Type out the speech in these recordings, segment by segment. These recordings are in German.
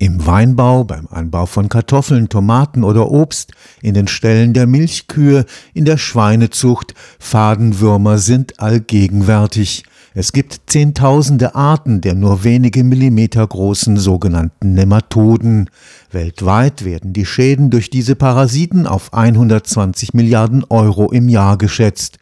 Im Weinbau, beim Anbau von Kartoffeln, Tomaten oder Obst, in den Ställen der Milchkühe, in der Schweinezucht, Fadenwürmer sind allgegenwärtig. Es gibt zehntausende Arten der nur wenige Millimeter großen sogenannten Nematoden. Weltweit werden die Schäden durch diese Parasiten auf 120 Milliarden Euro im Jahr geschätzt.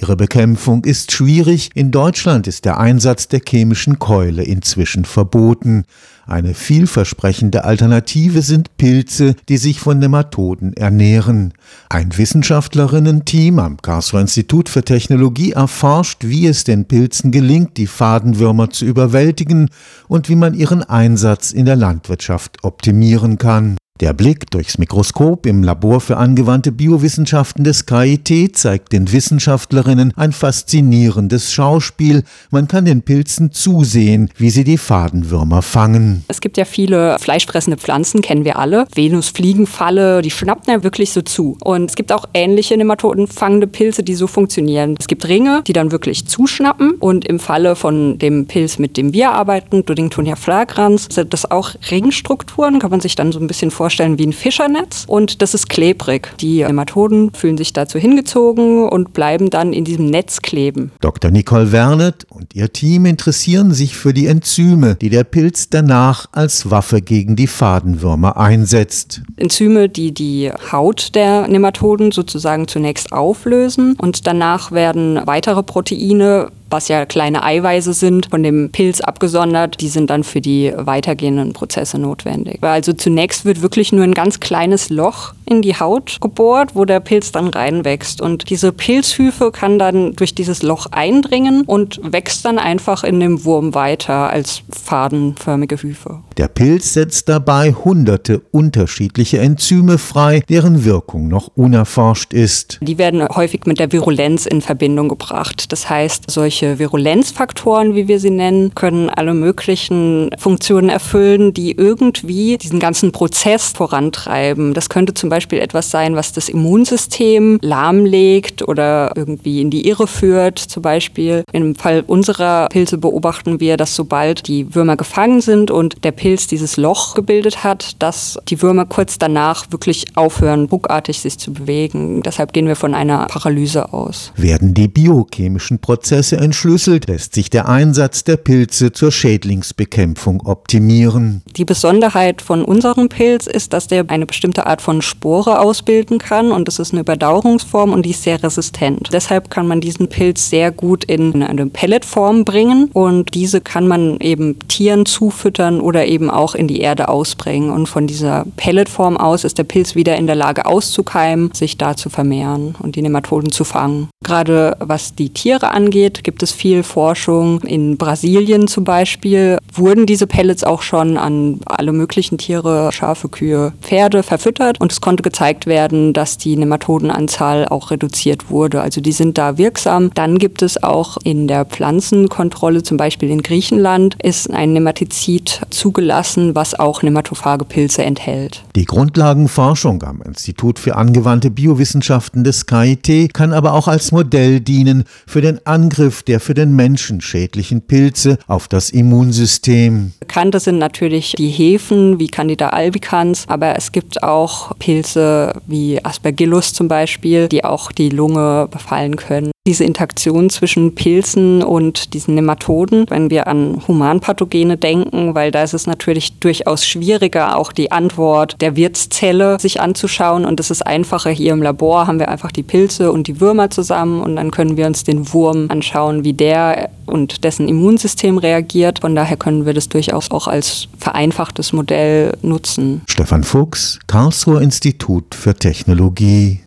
Ihre Bekämpfung ist schwierig. In Deutschland ist der Einsatz der chemischen Keule inzwischen verboten. Eine vielversprechende Alternative sind Pilze, die sich von Nematoden ernähren. Ein Wissenschaftlerinnen-Team am Karlsruher Institut für Technologie erforscht, wie es den Pilzen gelingt, die Fadenwürmer zu überwältigen und wie man ihren Einsatz in der Landwirtschaft optimieren kann. Der Blick durchs Mikroskop im Labor für angewandte Biowissenschaften des KIT zeigt den Wissenschaftlerinnen ein faszinierendes Schauspiel. Man kann den Pilzen zusehen, wie sie die Fadenwürmer fangen. Es gibt ja viele fleischfressende Pflanzen, kennen wir alle. Venusfliegenfalle, die schnappen ja wirklich so zu. Und es gibt auch ähnliche nematodenfangende Pilze, die so funktionieren. Es gibt Ringe, die dann wirklich zuschnappen. Und im Falle von dem Pilz, mit dem wir arbeiten, Dodingtonia flagrans, sind das auch Ringstrukturen, kann man sich dann so ein bisschen vorstellen vorstellen wie ein Fischernetz und das ist klebrig. Die Nematoden fühlen sich dazu hingezogen und bleiben dann in diesem Netz kleben. Dr. Nicole Wernet und ihr Team interessieren sich für die Enzyme, die der Pilz danach als Waffe gegen die Fadenwürmer einsetzt. Enzyme, die die Haut der Nematoden sozusagen zunächst auflösen und danach werden weitere Proteine was ja kleine Eiweiße sind, von dem Pilz abgesondert. Die sind dann für die weitergehenden Prozesse notwendig. Also zunächst wird wirklich nur ein ganz kleines Loch in die Haut gebohrt, wo der Pilz dann reinwächst. Und diese Pilzhyphe kann dann durch dieses Loch eindringen und wächst dann einfach in dem Wurm weiter als fadenförmige Hyphe. Der Pilz setzt dabei hunderte unterschiedliche Enzyme frei, deren Wirkung noch unerforscht ist. Die werden häufig mit der Virulenz in Verbindung gebracht. Das heißt, solche Virulenzfaktoren, wie wir sie nennen, können alle möglichen Funktionen erfüllen, die irgendwie diesen ganzen Prozess vorantreiben. Das könnte zum Beispiel Beispiel etwas sein, was das Immunsystem lahmlegt oder irgendwie in die Irre führt. Zum Beispiel im Fall unserer Pilze beobachten wir, dass sobald die Würmer gefangen sind und der Pilz dieses Loch gebildet hat, dass die Würmer kurz danach wirklich aufhören, ruckartig sich zu bewegen. Deshalb gehen wir von einer Paralyse aus. Werden die biochemischen Prozesse entschlüsselt, lässt sich der Einsatz der Pilze zur Schädlingsbekämpfung optimieren. Die Besonderheit von unserem Pilz ist, dass der eine bestimmte Art von Spore ausbilden kann und das ist eine Überdauerungsform und die ist sehr resistent. Deshalb kann man diesen Pilz sehr gut in eine Pelletform bringen und diese kann man eben Tieren zufüttern oder eben auch in die Erde ausbringen und von dieser Pelletform aus ist der Pilz wieder in der Lage auszukeimen, sich da zu vermehren und die Nematoden zu fangen. Gerade was die Tiere angeht, gibt es viel Forschung. In Brasilien zum Beispiel wurden diese Pellets auch schon an alle möglichen Tiere, Schafe, Kühe, Pferde verfüttert und es konnte gezeigt werden, dass die Nematodenanzahl auch reduziert wurde. Also die sind da wirksam. Dann gibt es auch in der Pflanzenkontrolle, zum Beispiel in Griechenland, ist ein Nematizid zugelassen, was auch nematophage Pilze enthält. Die Grundlagenforschung am Institut für angewandte Biowissenschaften des KIT kann aber auch als Modell dienen für den Angriff der für den Menschen schädlichen Pilze auf das Immunsystem. Bekannte sind natürlich die Hefen wie Candida albicans, aber es gibt auch Pilze, wie Aspergillus zum Beispiel, die auch die Lunge befallen können. Diese Interaktion zwischen Pilzen und diesen Nematoden, wenn wir an Humanpathogene denken, weil da ist es natürlich durchaus schwieriger, auch die Antwort der Wirtszelle sich anzuschauen. Und es ist einfacher, hier im Labor haben wir einfach die Pilze und die Würmer zusammen und dann können wir uns den Wurm anschauen, wie der und dessen Immunsystem reagiert. Von daher können wir das durchaus auch als vereinfachtes Modell nutzen. Stefan Fuchs, Karlsruher Institut für Technologie.